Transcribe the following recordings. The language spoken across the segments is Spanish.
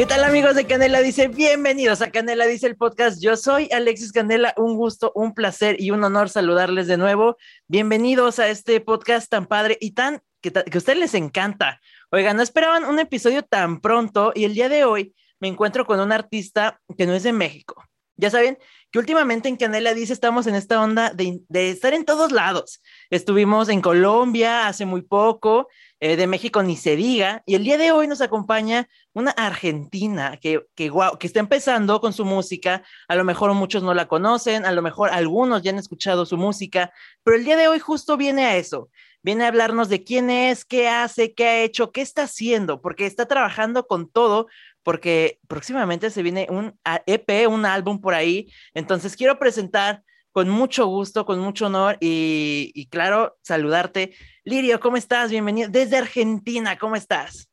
¿Qué tal amigos de Canela Dice? Bienvenidos a Canela Dice el podcast. Yo soy Alexis Canela, un gusto, un placer y un honor saludarles de nuevo. Bienvenidos a este podcast tan padre y tan que, que a ustedes les encanta. Oigan, no esperaban un episodio tan pronto y el día de hoy me encuentro con un artista que no es de México. Ya saben que últimamente en Canela Dice estamos en esta onda de, de estar en todos lados. Estuvimos en Colombia hace muy poco, eh, de México ni se diga, y el día de hoy nos acompaña una argentina que, que, que está empezando con su música, a lo mejor muchos no la conocen, a lo mejor algunos ya han escuchado su música, pero el día de hoy justo viene a eso, viene a hablarnos de quién es, qué hace, qué ha hecho, qué está haciendo, porque está trabajando con todo, porque próximamente se viene un EP, un álbum por ahí, entonces quiero presentar con mucho gusto, con mucho honor y, y, claro, saludarte. Lirio, ¿cómo estás? Bienvenido desde Argentina, ¿cómo estás?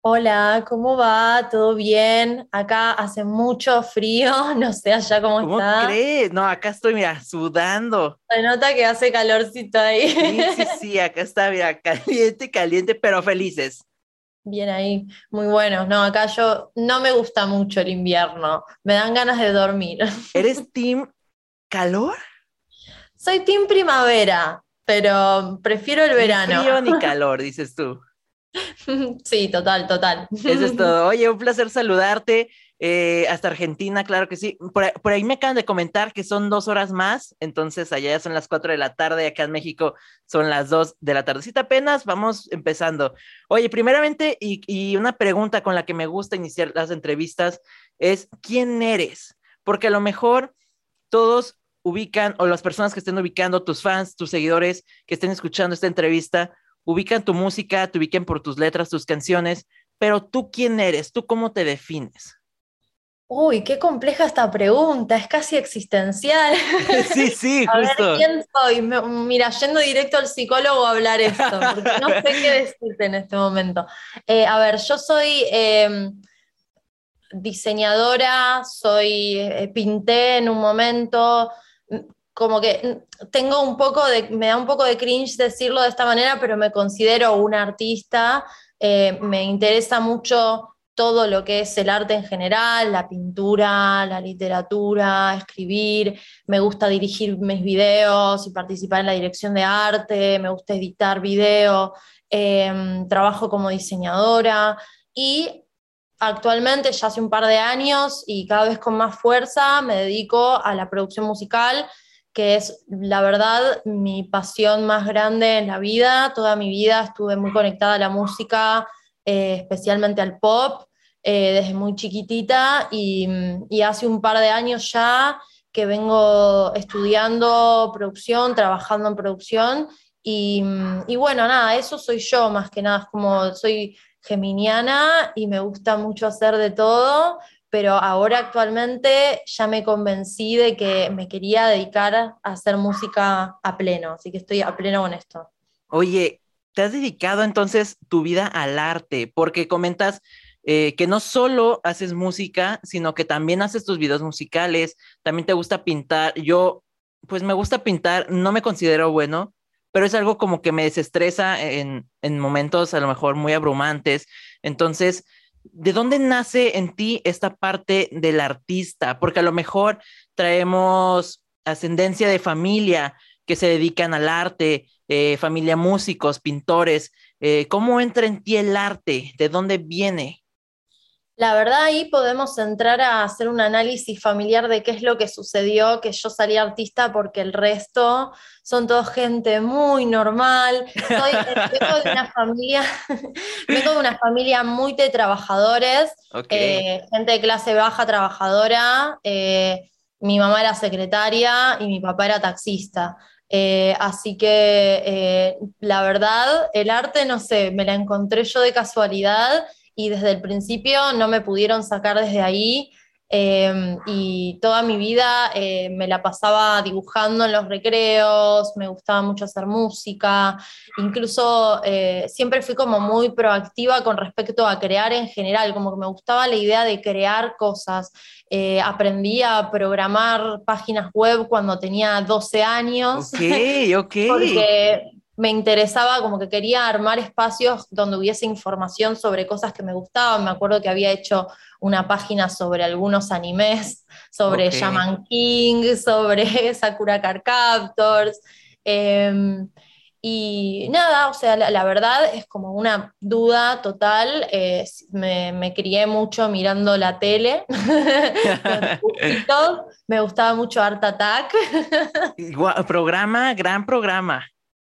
Hola, ¿cómo va? ¿Todo bien? Acá hace mucho frío, no sé allá cómo, ¿Cómo está. crees? No, acá estoy, mira, sudando. Se nota que hace calorcito ahí. Sí, sí, sí, acá está, mira, caliente, caliente, pero felices. Bien ahí, muy bueno. No, acá yo no me gusta mucho el invierno, me dan ganas de dormir. ¿Eres team calor? Soy team primavera, pero prefiero el Ni verano. frío ni calor, dices tú. Sí, total, total. Eso es todo. Oye, un placer saludarte. Eh, hasta Argentina, claro que sí. Por, ahí- por ahí me acaban de comentar que son dos horas más, entonces allá son las cuatro de la tarde, acá en México son las dos de la tardecita apenas, vamos empezando. Oye, primeramente, y, y una pregunta con la que me gusta iniciar las entrevistas es, ¿quién eres? Porque a lo mejor todos ubican, o las personas que estén ubicando, tus fans, tus seguidores que estén escuchando esta entrevista, ubican tu música, te ubiquen por tus letras, tus canciones, pero tú quién eres, tú cómo te defines. Uy, qué compleja esta pregunta, es casi existencial. sí, sí, A ver. ¿quién soy? Mira, yendo directo al psicólogo a hablar esto, porque no sé qué decirte en este momento. Eh, a ver, yo soy eh, diseñadora, soy, eh, pinté en un momento, como que tengo un poco de, me da un poco de cringe decirlo de esta manera, pero me considero una artista, eh, me interesa mucho todo lo que es el arte en general, la pintura, la literatura, escribir, me gusta dirigir mis videos y participar en la dirección de arte, me gusta editar video, eh, trabajo como diseñadora y actualmente ya hace un par de años y cada vez con más fuerza me dedico a la producción musical, que es la verdad mi pasión más grande en la vida. Toda mi vida estuve muy conectada a la música, eh, especialmente al pop, eh, desde muy chiquitita y, hace un par de años ya que vengo estudiando producción, trabajando en producción y, y bueno, nada, eso soy yo más que nada, es como soy geminiana y me gusta mucho hacer de todo, pero ahora actualmente ya me convencí de que me quería dedicar a hacer música a pleno, así que estoy a pleno con esto. Oye, te has dedicado entonces tu vida al arte, porque comentas eh, que no solo haces música, sino que también haces tus videos musicales, también te gusta pintar. Yo, pues me gusta pintar, no me considero bueno, pero es algo como que me desestresa en, en momentos a lo mejor muy abrumantes. Entonces, ¿de dónde nace en ti esta parte del artista? Porque a lo mejor traemos ascendencia de familia que se dedican al arte, eh, familia músicos, pintores. Eh, ¿Cómo entra en ti el arte? ¿De dónde viene? La verdad ahí podemos entrar a hacer un análisis familiar de qué es lo que sucedió, que yo salí artista porque el resto son todos gente muy normal. Soy, vengo de una familia, vengo de una familia muy de trabajadores, eh, gente de clase baja trabajadora. eh, mi mamá era secretaria y mi papá era taxista. Eh, así que eh, la verdad, el arte, no sé, me la encontré yo de casualidad y desde el principio no me pudieron sacar desde ahí. eh, y toda mi vida eh, me la pasaba dibujando en los recreos, me gustaba mucho hacer música, incluso eh, siempre fui como muy proactiva con respecto a crear en general, como que me gustaba la idea de crear cosas. Eh, aprendí a programar páginas web cuando tenía 12 años. Ok, ok. Porque me interesaba, como que quería armar espacios donde hubiese información sobre cosas que me gustaban. Me acuerdo que había hecho una página sobre algunos animes, sobre Shaman King, sobre Sakura Card Captors. Em, y nada, o sea, la, verdad es como una duda total. Eh, me, crié mucho mirando la tele. me gustaba mucho Art Attack. programa, gran programa.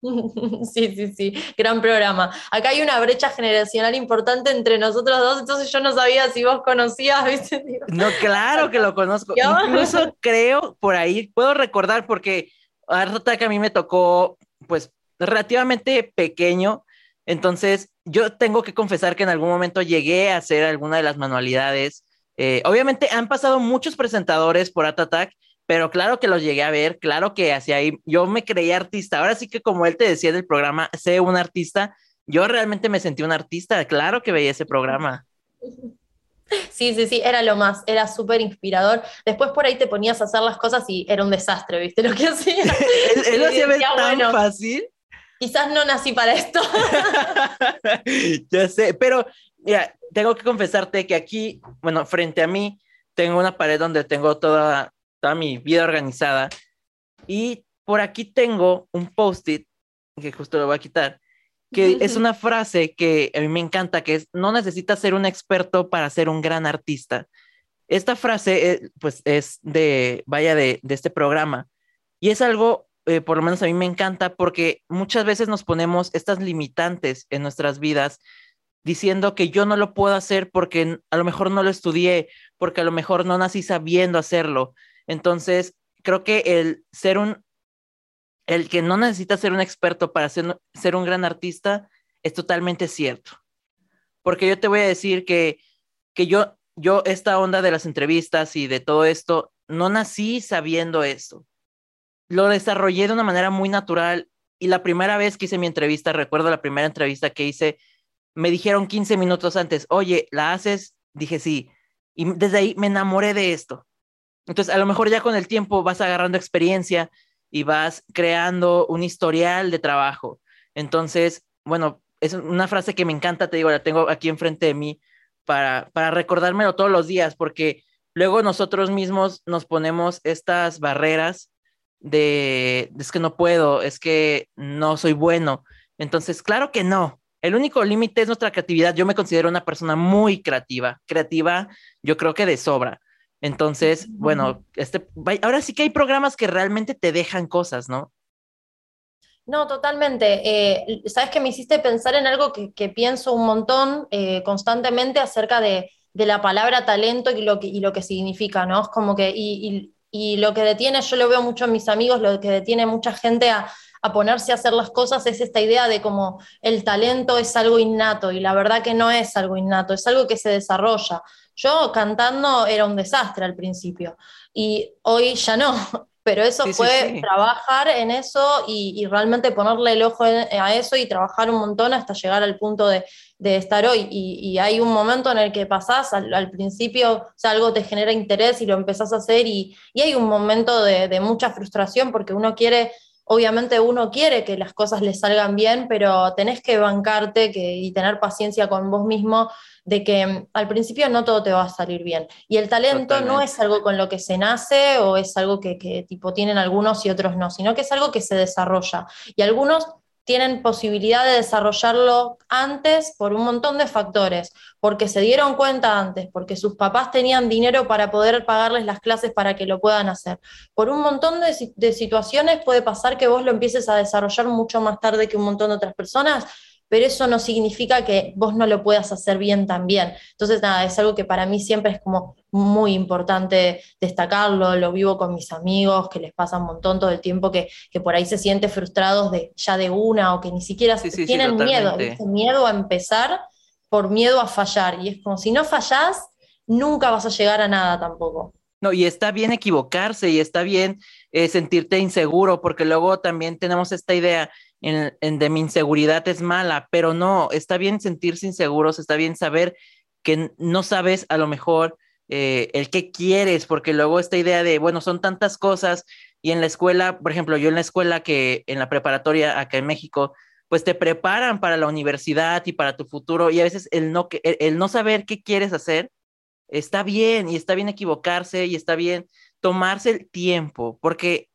Sí, sí, sí, gran programa. Acá hay una brecha generacional importante entre nosotros dos, entonces yo no sabía si vos conocías, ¿viste? No, claro que lo conozco. Incluso creo por ahí, puedo recordar porque Art Attack a mí me tocó, pues, relativamente pequeño. Entonces, yo tengo que confesar que en algún momento llegué a hacer alguna de las manualidades. Eh, obviamente han pasado muchos presentadores por Art Attack, pero claro que los llegué a ver, claro que hacia ahí yo me creía artista. Ahora sí que como él te decía en el programa, sé un artista, yo realmente me sentí un artista, claro que veía ese programa. Sí, sí, sí, era lo más, era súper inspirador. Después por ahí te ponías a hacer las cosas y era un desastre, ¿viste? Lo que hacía. él, lo hacía tan fácil quizás no nací para esto. ya sé, pero ya, tengo que confesarte que aquí, bueno, frente a mí, tengo una pared donde tengo toda, toda mi vida organizada y por aquí tengo un post-it, que justo lo voy a quitar, que es una frase que a mí me encanta, que es, no necesitas ser un experto para ser un gran artista. Esta frase, eh, pues, es de, vaya, de, de este programa. Y es algo eh, por lo menos a mí me encanta porque muchas veces nos ponemos estas limitantes en nuestras vidas diciendo que yo no lo puedo hacer porque a lo mejor no lo estudié, porque a lo mejor no nací sabiendo hacerlo. Entonces, creo que el ser un, el que no necesita ser un experto para ser, ser un gran artista es totalmente cierto. Porque yo te voy a decir que, que yo, yo, esta onda de las entrevistas y de todo esto, no nací sabiendo esto lo desarrollé de una manera muy natural y la primera vez que hice mi entrevista, recuerdo la primera entrevista que hice, me dijeron 15 minutos antes, oye, ¿la haces? Dije sí. Y desde ahí me enamoré de esto. Entonces, a lo mejor ya con el tiempo vas agarrando experiencia y vas creando un historial de trabajo. Entonces, bueno, es una frase que me encanta, te digo, la tengo aquí enfrente de mí para, para recordármelo todos los días, porque luego nosotros mismos nos ponemos estas barreras de, es que no puedo, es que no soy bueno. Entonces, claro que no. El único límite es nuestra creatividad. Yo me considero una persona muy creativa, creativa, yo creo que de sobra. Entonces, bueno, este, ahora sí que hay programas que realmente te dejan cosas, ¿no? No, totalmente. Eh, Sabes que me hiciste pensar en algo que, pienso un montón eh, constantemente acerca de, la palabra talento y lo que, y lo que significa, ¿no? Es como que, y, y lo que detiene, yo lo veo mucho en mis amigos, lo que detiene mucha gente a, ponerse a hacer las cosas es esta idea de como el talento es algo innato y la verdad que no es algo innato, es algo que se desarrolla. Yo cantando era un desastre al principio y hoy ya no, pero eso fue trabajar en eso y, realmente ponerle el ojo a eso y trabajar un montón hasta llegar al punto de, estar hoy. Y, hay un momento en el que pasás, al, principio, o sea, algo te genera interés y lo empezás a hacer y, hay un momento de, de, mucha frustración porque uno quiere obviamente uno quiere que las cosas le salgan bien, pero tenés que bancarte que, y tener paciencia con vos mismo de que mm, al principio no todo te va a salir bien. Y el talento no es algo con lo que se nace o es algo que, que tipo tienen algunos y otros no, sino que es algo que se desarrolla. Y algunos tienen posibilidad de desarrollarlo antes por un montón de factores, porque se dieron cuenta antes, porque sus papás tenían dinero para poder pagarles las clases para que lo puedan hacer. Por un montón de, de situaciones puede pasar que vos lo empieces a desarrollar mucho más tarde que un montón de otras personas, pero eso no significa que vos no lo puedas hacer bien también. Entonces, nada, es algo que para mí siempre es como muy importante destacarlo, lo vivo con mis amigos, que les pasa un montón todo el tiempo, que, por ahí se sienten frustrados de, ya de una o que ni siquiera tienen miedo, miedo a empezar por miedo a fallar. Y es como si no fallás, nunca vas a llegar a nada tampoco. No, y está bien equivocarse y está bien eh, sentirte inseguro, porque luego también tenemos esta idea en, de mi inseguridad es mala, pero no, está bien sentirse inseguros, está bien saber que no sabes a lo mejor eh, el qué quieres, porque luego esta idea de, bueno, son tantas cosas Y en la escuela, por ejemplo, yo en la escuela que en la preparatoria acá en México, pues te preparan para la universidad y para tu futuro y a veces el no, el, no saber qué quieres hacer está bien y está bien equivocarse y está bien tomarse el tiempo, porque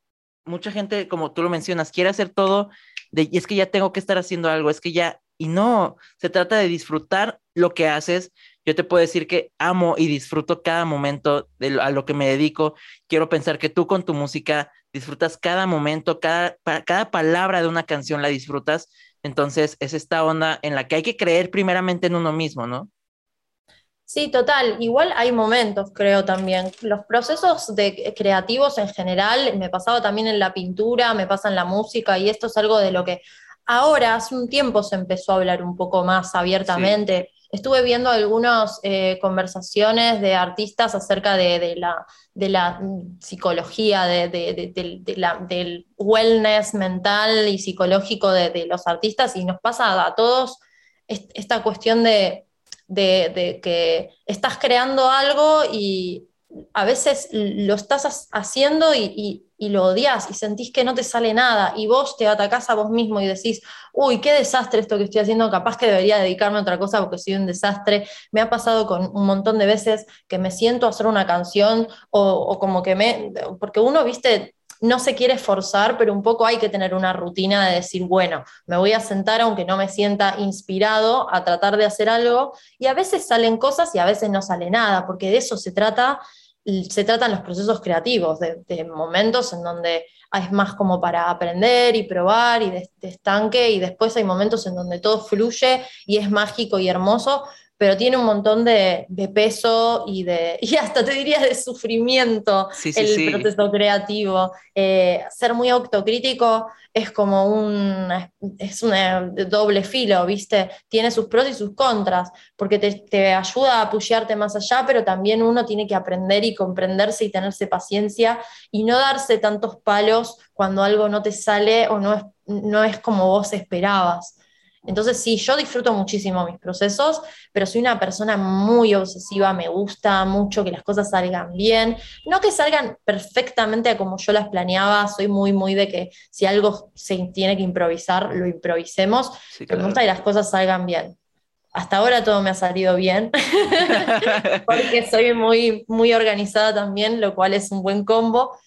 mucha gente, como tú lo mencionas, quiere hacer todo de, es que ya tengo que estar haciendo algo, es que ya, y no, se trata de disfrutar lo que haces. Yo te puedo decir que amo y disfruto cada momento de a lo que me dedico. Quiero pensar que tú con tu música disfrutas cada momento, cada, cada palabra de una canción la disfrutas entonces, es esta onda en la que hay que creer primeramente en uno mismo, ¿no? Sí, total. Igual hay momentos, creo también. Los procesos de, creativos en general, me pasaba también en la pintura, me pasa en la música, y esto es algo de lo que ahora, hace un tiempo, se empezó a hablar un poco más abiertamente. Estuve viendo algunas eh, conversaciones de artistas acerca de, la, de la, psicología, del wellness mental y psicológico de, los artistas y nos pasa a todos esta cuestión de, que estás creando algo y a veces lo estás haciendo y, lo odias y sentís que no te sale nada y vos te atacás a vos mismo y decís, uy, qué desastre esto que estoy haciendo, capaz que debería dedicarme a otra cosa porque soy un desastre. Me ha pasado con un montón de veces que me siento a hacer una canción o, o como que me, porque uno, viste, no se quiere esforzar, pero un poco hay que tener una rutina de decir, bueno, me voy a sentar aunque no me sienta inspirado a tratar de hacer algo, y a veces salen cosas y a veces no sale nada, porque de eso se trata, se tratan los procesos creativos, de, momentos en donde es más como para aprender y probar y de estanque, y después hay momentos en donde todo fluye y es mágico y hermoso, pero tiene un montón de, peso y, de, y hasta te diría de sufrimiento el proceso creativo. Eh, ser muy autocrítico es como un, es un doble filo, ¿viste? Tiene sus pros y sus contras, porque te, te ayuda a apoyarte más allá, pero también uno tiene que aprender y comprenderse y tenerse paciencia y no darse tantos palos cuando algo no te sale o no es, no es como vos esperabas. Entonces sí, yo disfruto muchísimo mis procesos, pero soy una persona muy obsesiva, me gusta mucho que las cosas salgan bien, no que salgan perfectamente como yo las planeaba, soy muy, muy de que si algo se tiene que improvisar, lo improvisemos, pero me gusta que las cosas salgan bien. Hasta ahora todo me ha salido bien, porque soy muy, muy organizada también, lo cual es un buen combo,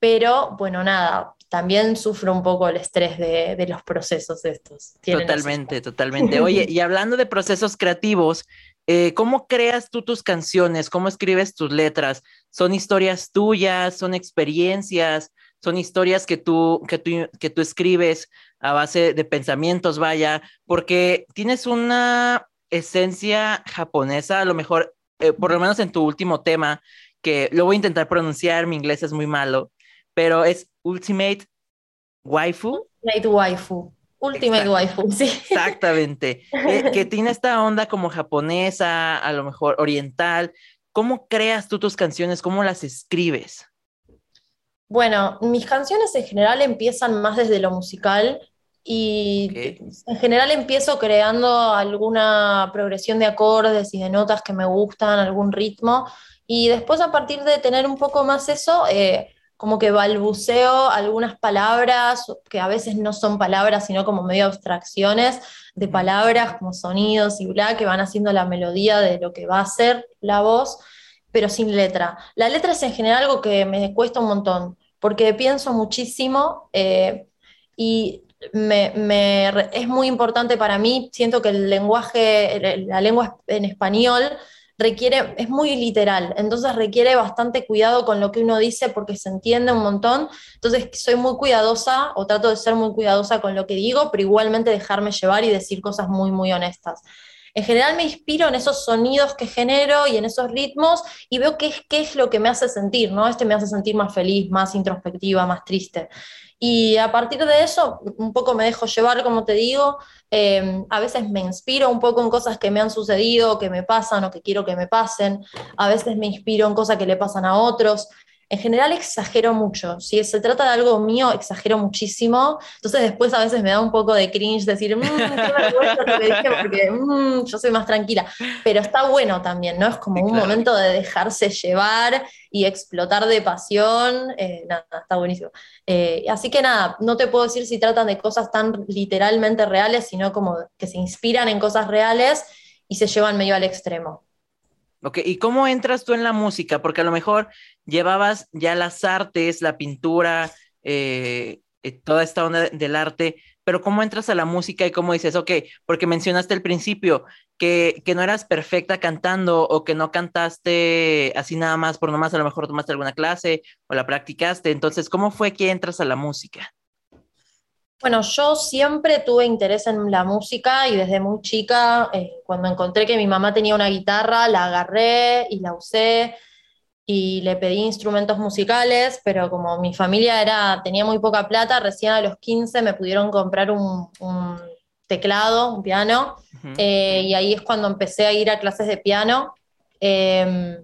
pero bueno, nada, también sufro un poco el estrés de, los procesos estos. Totalmente, totalmente. Oye, y hablando de procesos creativos, eh, ¿cómo creas tú tus canciones? ¿Cómo escribes tus letras? ¿Son historias tuyas? ¿Son experiencias? ¿Son historias que tú, que tú, que tú escribes a base de pensamientos, vaya? Porque tienes una esencia japonesa, a lo mejor, eh, por lo menos en tu último tema, que lo voy a intentar pronunciar, mi inglés es muy malo, pero es Ultimate Waifu. Ultimate Waifu. Ultimate Waifu, sí. Exactamente. que, tiene esta onda como japonesa, a lo mejor oriental. ¿Cómo creas tú tus canciones? ¿Cómo las escribes? Bueno, mis canciones en general empiezan más desde lo musical y en general empiezo creando alguna progresión de acordes y de notas que me gustan, algún ritmo, y después a partir de tener un poco más eso, eh, como que balbuceo algunas palabras, que a veces no son palabras, sino como medio abstracciones de palabras, como sonidos y bla, que van haciendo la melodía de lo que va a ser la voz, pero sin letra. La letra es en general algo que me cuesta un montón, porque pienso muchísimo eh, y es muy importante para mí, siento que el lenguaje, la lengua en español, requiere, es muy literal, entonces requiere bastante cuidado con lo que uno dice porque se entiende un montón. Entonces soy muy cuidadosa o trato de ser muy cuidadosa con lo que digo, pero igualmente dejarme llevar y decir cosas muy, muy honestas. En general me inspiro en esos sonidos que genero y en esos ritmos y veo qué es, qué es lo que me hace sentir, ¿no? Este me hace sentir más feliz, más introspectiva, más triste. Y a partir de eso, un poco me dejo llevar, como te digo, em, a veces me inspiro un poco en cosas que me han sucedido, que me pasan o que quiero que me pasen, a veces me inspiro en cosas que le pasan a otros. En general exagero mucho. Si se trata de algo mío, exagero muchísimo. Entonces después a veces me da un poco de cringe decir, mmm, qué vergüenza lo que dije porque mmm, yo soy más tranquila. Pero está bueno también, ¿no? Es como un momento de dejarse llevar y explotar de pasión. Eh, nada, está buenísimo. Eh, así que nada, no te puedo decir si tratan de cosas tan literalmente reales, sino como que se inspiran en cosas reales y se llevan medio al extremo. Ok, ¿y cómo entras tú en la música? Porque a lo mejor llevabas ya las artes, la pintura, eh, eh, toda esta onda del arte, pero ¿cómo entras a la música y cómo dices, ok, porque mencionaste al principio que, que no eras perfecta cantando o que no cantaste así nada más por nomás, a lo mejor tomaste alguna clase o la practicaste, entonces, ¿cómo fue que entras a la música? Bueno, yo siempre tuve interés en la música y desde muy chica, eh, cuando encontré que mi mamá tenía una guitarra, la agarré y la usé y le pedí instrumentos musicales, pero como mi familia era, tenía muy poca plata, recién a los 15 me pudieron comprar un, teclado, un piano, eh, y ahí es cuando empecé a ir a clases de piano. Em,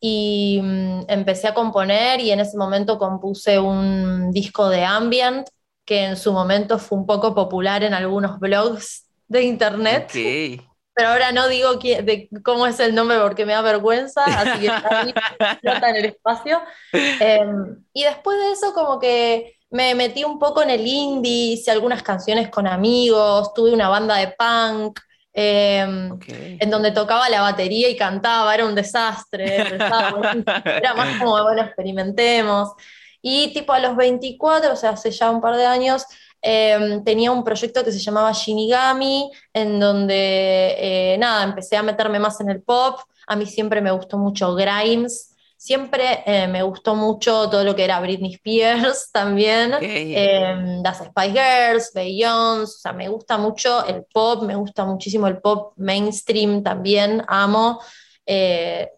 y mm, empecé a componer y en ese momento compuse un disco de ambient que en su momento fue un poco popular en algunos blogs de internet. Pero ahora no digo de cómo es el nombre porque me da vergüenza, así que está en el espacio. Em, y después de eso, como que me metí un poco en el indie, hice algunas canciones con amigos, tuve una banda de punk, em, en donde tocaba la batería y cantaba, era un desastre, era más como, bueno, experimentemos. Y tipo a los 24, o sea, hace ya un par de años, em, tenía un proyecto que se llamaba Shinigami, en donde, eh, nada, empecé a meterme más en el pop. A mí siempre me gustó mucho Grimes, siempre eh, me gustó mucho todo lo que era Britney Spears también, em, las Spice Girls, Beyoncé, o sea, me gusta mucho el pop, me gusta muchísimo el pop mainstream también, amo. Eh,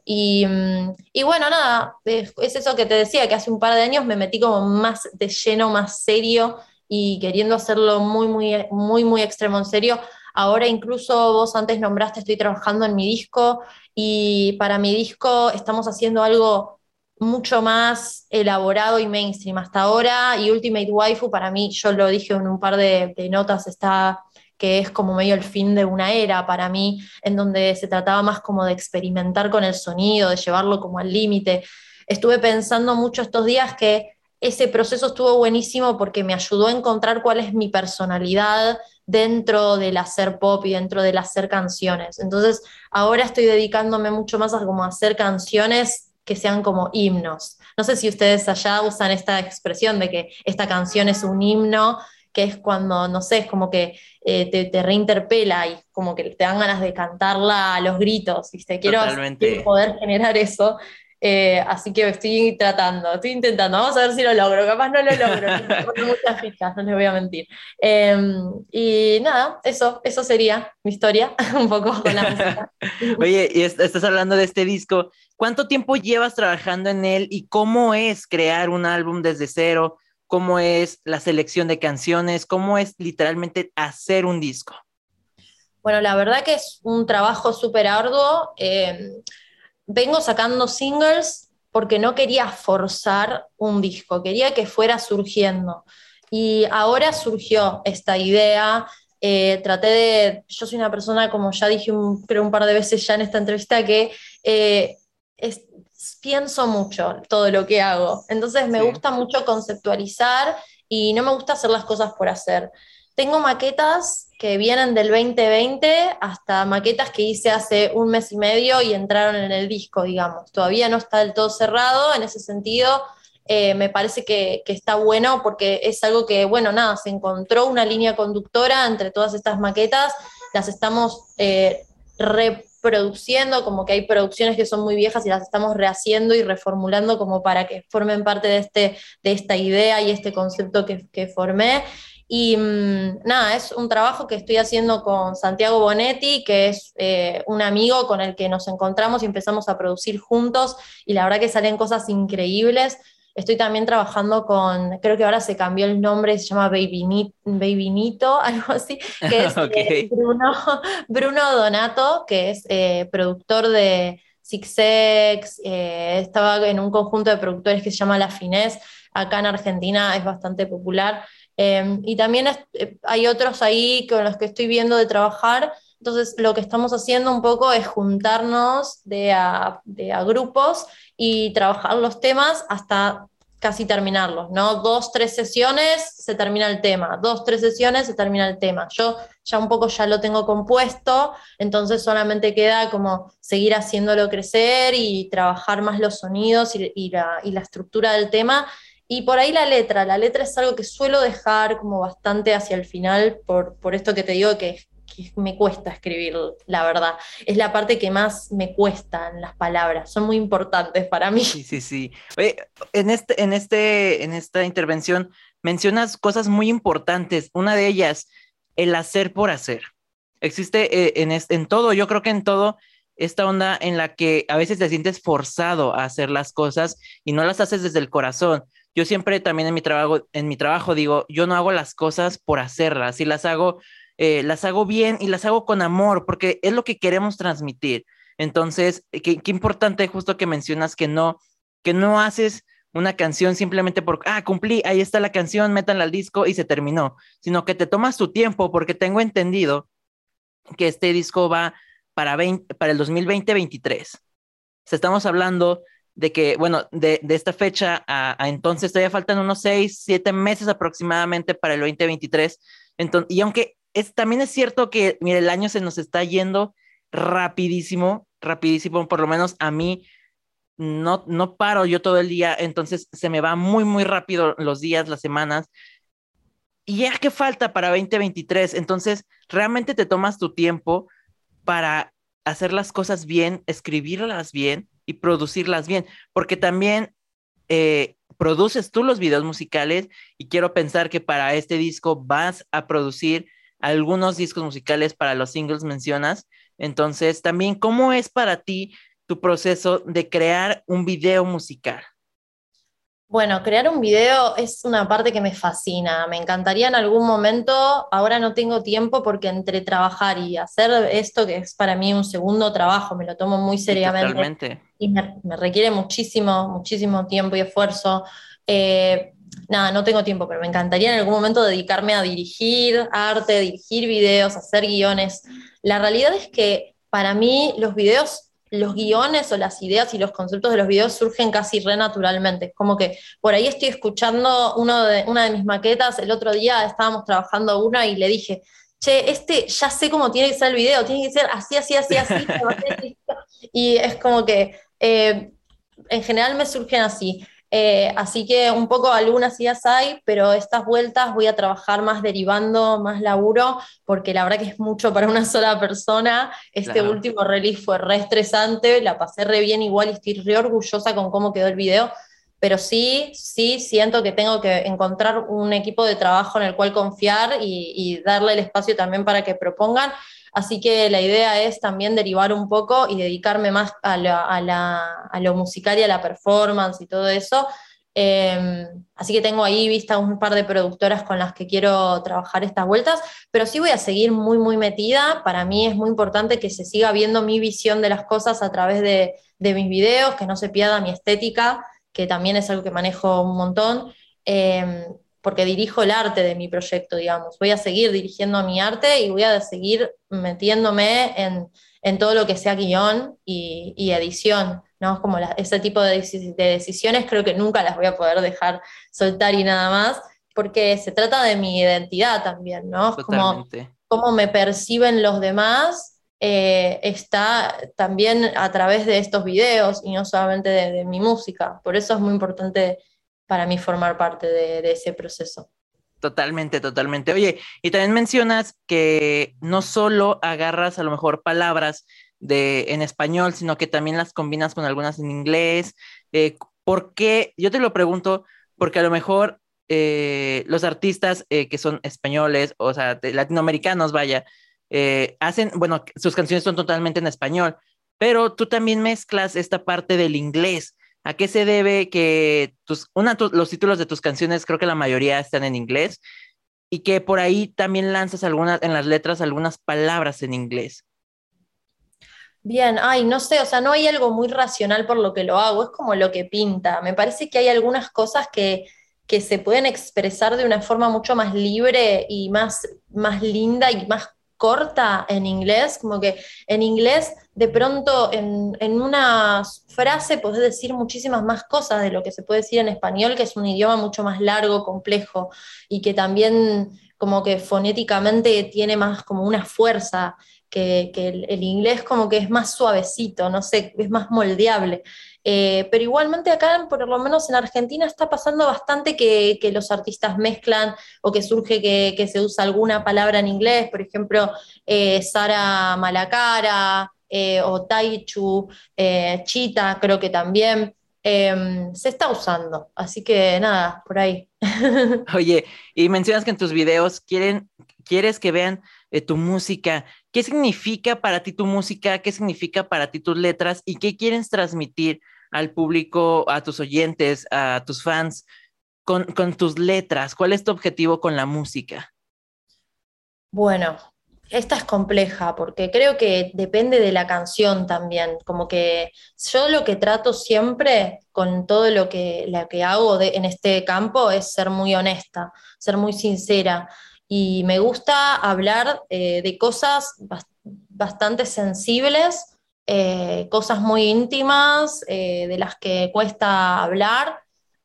mm, y, bueno, nada, es, eso que te decía, que hace un par de años me metí como más de lleno, más serio y queriendo hacerlo muy, muy, muy, muy extremo en serio. Ahora incluso vos antes nombraste, estoy trabajando en mi disco y para mi disco estamos haciendo algo mucho más elaborado y mainstream hasta ahora y Ultimate Waifu para mí, yo lo dije en un par de notas, está que es como medio el fin de una era para mí, en donde se trataba más como de experimentar con el sonido, de llevarlo como al límite. Estuve pensando mucho estos días que ese proceso estuvo buenísimo porque me ayudó a encontrar cuál es mi personalidad dentro del hacer pop y dentro del hacer canciones. Entonces, ahora estoy dedicándome mucho más a como hacer canciones que sean como himnos. No sé si ustedes allá usan esta expresión de que esta canción es un himno que es cuando, no sé, es como que eh, te, reinterpela y como que te dan ganas de cantarla a los gritos, ¿viste? Quiero, quiero poder generar eso. Eh, así que estoy tratando, estoy intentando, vamos a ver si lo logro, capaz no lo logro, muchas fichas, no les voy a mentir. Em, y nada, eso, eso sería mi historia, un poco con la música. Oye, y estás hablando de este disco, ¿cuánto tiempo llevas trabajando en él y cómo es crear un álbum desde cero? Cómo es la selección de canciones, cómo es literalmente hacer un disco. Bueno, la verdad que es un trabajo súper arduo. Eh, vengo sacando singles porque no quería forzar un disco, quería que fuera surgiendo. Y ahora surgió esta idea. Eh, traté de, yo soy una persona, como ya dije creo un par de veces ya en esta entrevista, que eh, es, pienso mucho todo lo que hago. Entonces me gusta mucho conceptualizar y no me gusta hacer las cosas por hacer. Tengo maquetas que vienen del 2020 hasta maquetas que hice hace un mes y medio y entraron en el disco, digamos. Todavía no está del todo cerrado, en ese sentido eh, me parece que, está bueno porque es algo que, bueno, nada, se encontró una línea conductora entre todas estas maquetas, las estamos eh, produciendo, como que hay producciones que son muy viejas y las estamos rehaciendo y reformulando como para que formen parte de, este, de esta idea y este concepto que, formé. Y mm, nada, es un trabajo que estoy haciendo con Santiago Bonetti, que es eh, un amigo con el que nos encontramos y empezamos a producir juntos y la verdad que salen cosas increíbles. Estoy también trabajando con, creo que ahora se cambió el nombre, se llama Baby, Nito, algo así, que es eh, Bruno, Bruno, Donato, que es eh, productor de Six Sex, eh, estaba en un conjunto de productores que se llama La Finés, acá en Argentina es bastante popular. Em, y también hay otros ahí con los que estoy viendo de trabajar. Entonces, lo que estamos haciendo un poco es juntarnos de a grupos y trabajar los temas hasta casi terminarlos, ¿no? Dos, tres sesiones, se termina el tema, dos, tres sesiones, se termina el tema. Yo ya un poco ya lo tengo compuesto, entonces solamente queda como seguir haciéndolo crecer y trabajar más los sonidos y, la, y la estructura del tema. Y por ahí la letra, la letra es algo que suelo dejar como bastante hacia el final, por, por esto que te digo que que me cuesta escribir, la verdad. Es la parte que más me cuestan las palabras, son muy importantes para mí. Sí, sí, sí. en, este, en, este, en esta intervención mencionas cosas muy importantes. Una de ellas, el hacer por hacer. Existe eh, en, en todo, yo creo que en todo, esta onda en la que a veces te sientes forzado a hacer las cosas y no las haces desde el corazón. Yo siempre también en mi trabajo, en mi trabajo digo, yo no hago las cosas por hacerlas, si las hago eh, las hago bien y las hago con amor, porque es lo que queremos transmitir. Entonces, eh, qué, importante justo que mencionas que no, que no haces una canción simplemente por, ah, cumplí, ahí está la canción, métanla al disco y se terminó, sino que te tomas tu tiempo porque tengo entendido que este disco va para, para el 2020-23. estamos hablando de que, bueno, de, esta fecha a, entonces todavía faltan unos seis, siete meses aproximadamente para el 2023. Entonces, y aunque también es cierto que, mire, el año se nos está yendo rapidísimo, rapidísimo, por lo menos a mí no, no paro yo todo el día, entonces se me va muy, muy rápido los días, las semanas. Y ya que falta para 2023, entonces realmente te tomas tu tiempo para hacer las cosas bien, escribirlas bien y producirlas bien, porque también eh, produces tú los videos musicales y quiero pensar que para este disco vas a producir algunos discos musicales para los singles mencionas. Entonces, también, ¿cómo es para ti tu proceso de crear un video musical? Bueno, crear un video es una parte que me fascina. Me encantaría en algún momento, ahora no tengo tiempo porque entre trabajar y hacer esto, que es para mí un segundo trabajo, me lo tomo muy seriamente. Y me, requiere muchísimo, muchísimo tiempo y esfuerzo. Eh, nada, no tengo tiempo, pero me encantaría en algún momento dedicarme a dirigir arte, dirigir videos, hacer guiones. La realidad es que para mí los videos, los guiones o las ideas y los conceptos de los videos surgen casi renaturalmente. Como que por ahí estoy escuchando uno de, una de mis maquetas, el otro día estábamos trabajando una y le dije, che, este ya sé cómo tiene que ser el video, tiene que ser así, así, así, así. y es como que eh, en general me surgen así. Eh, así que un poco algunas ideas hay, pero estas vueltas voy a trabajar más derivando, más laburo, porque la verdad que es mucho para una sola persona. Este último release fue re estresante, la pasé re bien igual y estoy re orgullosa con cómo quedó el video, pero sí, sí siento que tengo que encontrar un equipo de trabajo en el cual confiar y, y darle el espacio también para que propongan. Así que la idea es también derivar un poco y dedicarme más a, lo musical y a la performance y todo eso. Em, así que tengo ahí vista un par de productoras con las que quiero trabajar estas vueltas, pero sí voy a seguir muy, muy metida. Para mí es muy importante que se siga viendo mi visión de las cosas a través de, mis videos, que no se pierda mi estética, que también es algo que manejo un montón. Em, porque dirijo el arte de mi proyecto, digamos. Voy a seguir dirigiendo mi arte y voy a seguir metiéndome en, todo lo que sea guion y, edición, ¿no? Como ese tipo de, decisiones creo que nunca las voy a poder dejar soltar y nada más, porque se trata de mi identidad también, ¿no? Como cómo me perciben los demás. Eh, está también a través de estos videos y no solamente de, de mi música. Por eso es muy importante para mí formar parte de, ese proceso. Totalmente, totalmente. Oye, y también mencionas que no solo agarras a lo mejor palabras de, en español, sino que también las combinas con algunas en inglés. Eh, ¿Por qué? Yo te lo pregunto porque a lo mejor eh, los artistas eh, que son españoles, o sea, latinoamericanos, vaya, hacen, bueno, sus canciones son totalmente en español, pero tú también mezclas esta parte del inglés. ¿A qué se debe que tus, una, los títulos de tus canciones, creo que la mayoría están en inglés, y que por ahí también lanzas algunas, en las letras algunas palabras en inglés? Bien, ay, no sé, o sea, no hay algo muy racional por lo que lo hago, es como lo que pinta. Me parece que hay algunas cosas que, que se pueden expresar de una forma mucho más libre y más, más linda y más corta en inglés, como que en inglés de pronto en, en, una frase podés decir muchísimas más cosas de lo que se puede decir en español, que es un idioma mucho más largo, complejo y que también como que fonéticamente tiene más como una fuerza que, el, inglés como que es más suavecito, no sé, es más moldeable. Eh, pero igualmente acá, por lo menos en Argentina, está pasando bastante que, los artistas mezclan o que surge que, se usa alguna palabra en inglés, por ejemplo, eh, Sara Malacara eh, o Taichu, Chita creo que también. Em, se está usando, así que nada, por ahí. Oye, y mencionas que en tus videos quieren, quieres que vean tu música. ¿Qué significa para ti tu música? ¿Qué significa para ti tus letras? ¿Y qué quieres transmitir al público, a tus oyentes, a tus fans con, tus letras? ¿Cuál es tu objetivo con la música? Bueno, esta es compleja porque creo que depende de la canción también. Como que yo lo que trato siempre con todo lo que, lo que hago en este campo es ser muy honesta, ser muy sincera y me gusta hablar eh, de cosas bastante sensibles, eh, cosas muy íntimas, eh, de las que cuesta hablar,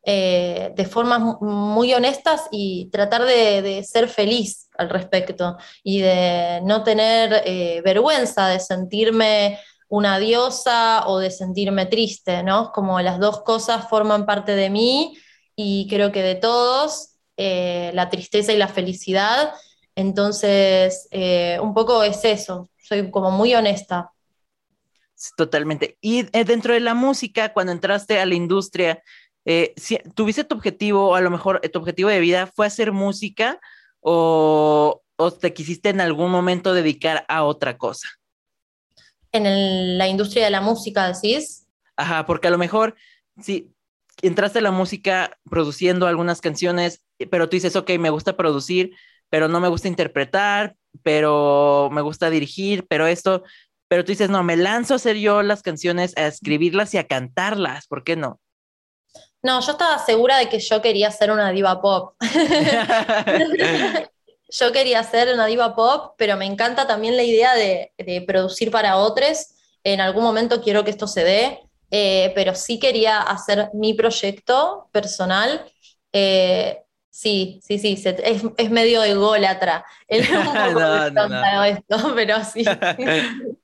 de formas muy honestas y tratar de, ser feliz al respecto y de no tener vergüenza de sentirme una diosa o de sentirme triste, ¿no? Como las dos cosas forman parte de mí y creo que de todos eh, la tristeza y la felicidad. Entonces, eh, un poco es eso, soy como muy honesta. Totalmente. Y eh, dentro de la música, cuando entraste a la industria, ¿tuviste tu objetivo, o a lo mejor tu objetivo de vida fue hacer música o, o te quisiste en algún momento dedicar a otra cosa? En la industria de la música, decís. Ajá, porque a lo mejor, si entraste a la música produciendo algunas canciones pero tú dices, ok, me gusta producir, pero no me gusta interpretar, pero me gusta dirigir, pero esto, pero tú dices, no, me lanzo a hacer yo las canciones, a escribirlas y a cantarlas, ¿por qué no? No, yo estaba segura de que yo quería ser una diva pop. yo quería ser una diva pop, pero me encanta también la idea de, producir para otros. En algún momento quiero que esto se dé, eh, pero sí quería hacer mi proyecto personal. Eh, Sí, sí, sí, es, es, medio ególatra. Él un poco no, esto, pero sí.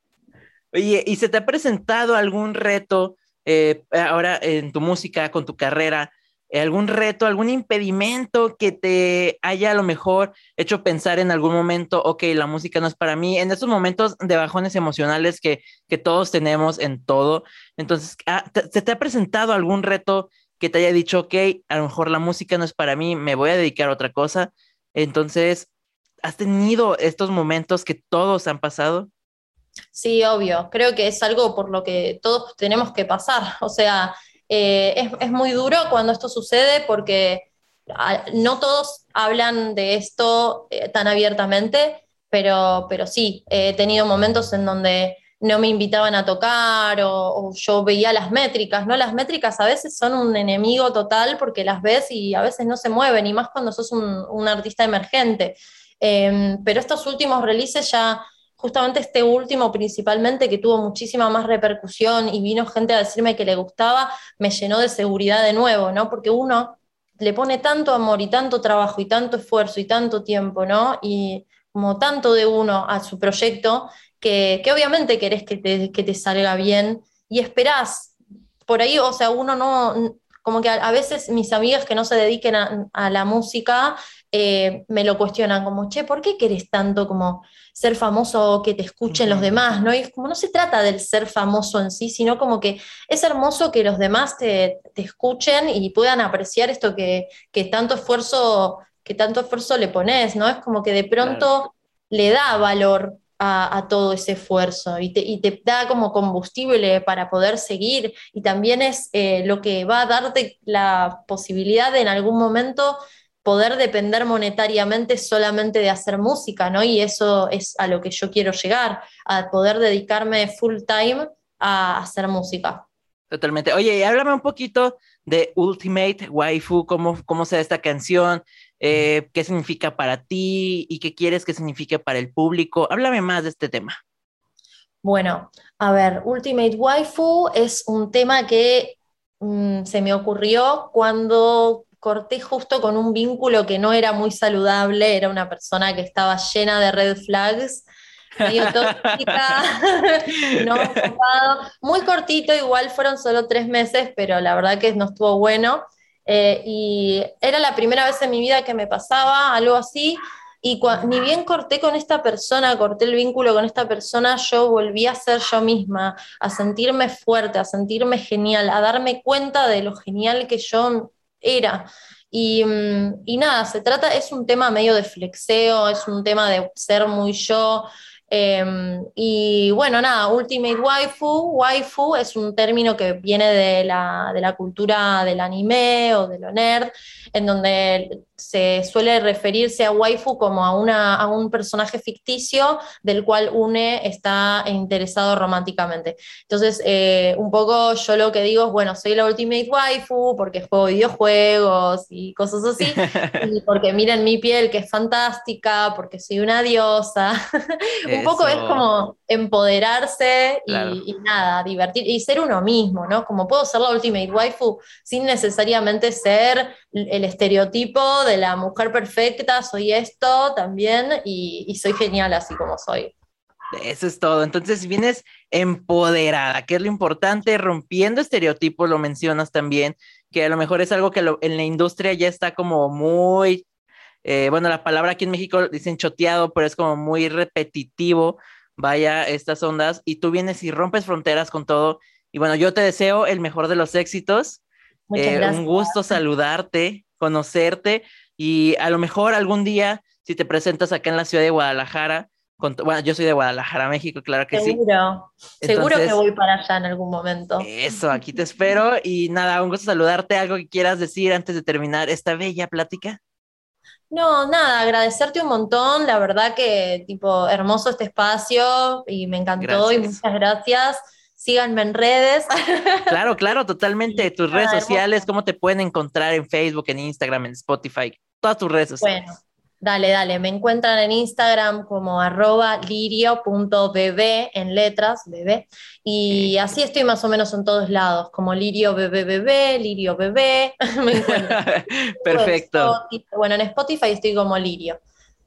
Oye, ¿y se te ha presentado algún reto eh, ahora en tu música, con tu carrera? Algún reto, algún impedimento que te haya a lo mejor hecho pensar en algún momento, ok, la música no es para mí, en esos momentos de bajones emocionales que, que todos tenemos en todo. Entonces, ah, ¿se te ha presentado algún reto que te haya dicho, ok, a lo mejor la música no es para mí, me voy a dedicar a otra cosa. Entonces, ¿has tenido estos momentos que todos han pasado? Sí, obvio. Creo que es algo por lo que todos tenemos que pasar. O sea, eh, es, muy duro cuando esto sucede porque ah, no todos hablan de esto eh, tan abiertamente, pero, pero sí, he tenido momentos en donde no me invitaban a tocar o, yo veía las métricas, ¿no? Las métricas a veces son un enemigo total porque las ves y a veces no se mueven, y más cuando sos un, artista emergente. Em, pero estos últimos releases ya, justamente este último principalmente, que tuvo muchísima más repercusión y vino gente a decirme que le gustaba, me llenó de seguridad de nuevo, ¿no? Porque uno le pone tanto amor y tanto trabajo y tanto esfuerzo y tanto tiempo, ¿no? Y como tanto de uno a su proyecto, que, obviamente querés que te, salga bien y esperás. Por ahí, o sea, uno no, como que a, veces mis amigas que no se dediquen a, la música eh, me lo cuestionan como, che, ¿por qué querés tanto como ser famoso o que te escuchen los demás? ¿no? Y es como no se trata del ser famoso en sí, sino como que es hermoso que los demás te, escuchen y puedan apreciar esto que, tanto esfuerzo que tanto esfuerzo le pones, ¿no? Es como que de pronto le da valor a, todo ese esfuerzo y te, da como combustible para poder seguir y también es eh, lo que va a darte la posibilidad de en algún momento poder depender monetariamente solamente de hacer música, ¿no? Y eso es a lo que yo quiero llegar, a poder dedicarme full time a hacer música. Totalmente. Oye, háblame un poquito de Ultimate Waifu, cómo, cómo se da esta canción, eh, qué significa para ti y qué quieres que signifique para el público. Háblame más de este tema. Bueno, a ver, Ultimate Waifu es un tema que mm, se me ocurrió cuando corté justo con un vínculo que no era muy saludable, era una persona que estaba llena de red flags, medio tóxica, no muy cortito, igual fueron solo tres meses, pero la verdad que no estuvo bueno. Eh, y era la primera vez en mi vida que me pasaba algo así, y ni bien corté con esta persona, corté el vínculo con esta persona, yo volví a ser yo misma, a sentirme fuerte, a sentirme genial, a darme cuenta de lo genial que yo era. Mm, y, nada, se trata, es un tema medio de flexeo, es un tema de ser muy yo. Em, y bueno, nada, Ultimate Waifu, waifu es un término que viene de la, de la cultura del anime o de lo nerd, en donde se suele referirse a waifu como a, una, a un personaje ficticio del cual une está interesado románticamente. Entonces, eh, un poco yo lo que digo es, bueno, soy la ultimate waifu porque juego videojuegos y cosas así, y porque miren mi piel que es fantástica, porque soy una diosa. Un poco es como empoderarse y, nada, divertir y ser uno mismo, ¿no? Como puedo ser la ultimate waifu sin necesariamente ser el estereotipo de la mujer perfecta, soy esto también y, soy genial así como soy. Eso es todo. Entonces vienes empoderada, que es lo importante, rompiendo estereotipos, lo mencionas también, que a lo mejor es algo que en la industria ya está como muy, eh, bueno, la palabra aquí en México dicen choteado, pero es como muy repetitivo, vaya, estas ondas, y tú vienes y rompes fronteras con todo. Y bueno, yo te deseo el mejor de los éxitos. Eh, un gusto saludarte, conocerte y a lo mejor algún día, si te presentas acá en la ciudad de Guadalajara, bueno, yo soy de Guadalajara, México, claro que sí. Seguro, seguro que voy para allá en algún momento. Eso, aquí te espero y nada, un gusto saludarte. ¿Algo que quieras decir antes de terminar esta bella plática? No, nada, agradecerte un montón, la verdad que tipo hermoso este espacio y me encantó y muchas gracias síganme en redes. Claro, claro, totalmente. Tus redes sociales, ¿cómo te pueden encontrar en Facebook, en Instagram, en Spotify? Todas tus redes sociales. Bueno, dale, dale. Me encuentran en Instagram como arroba lirio.bb en letras, bebé. Y así estoy más o menos en todos lados, como lirio bebé bebé, lirio bebé. me encuentro. Perfecto. Bueno, en Spotify estoy como lirio.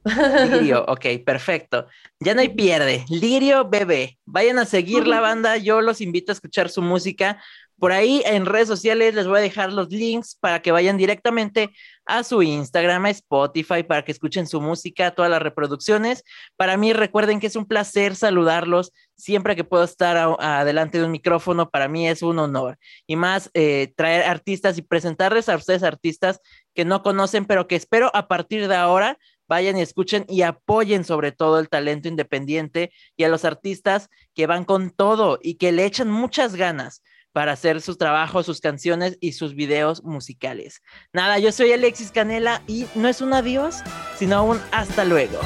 Lirio, ok, perfecto. Ya no hay pierde. Lirio Bebé. Vayan a seguir la banda. Yo los invito a escuchar su música. Por ahí en redes sociales les voy a dejar los links para que vayan directamente a su Instagram, a Spotify, para que escuchen su música, todas las reproducciones. Para mí, recuerden que es un placer saludarlos. Siempre que puedo estar adelante de un micrófono, para mí es un honor. Y más, eh, traer artistas y presentarles a ustedes artistas que no conocen, pero que espero a partir de ahora vayan y escuchen y apoyen sobre todo el talento independiente y a los artistas que van con todo y que le echan muchas ganas para hacer sus trabajos, sus canciones y sus videos musicales. Nada, yo soy Alexis Canela y no es un adiós, sino un hasta luego.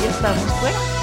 Y estamos fuera.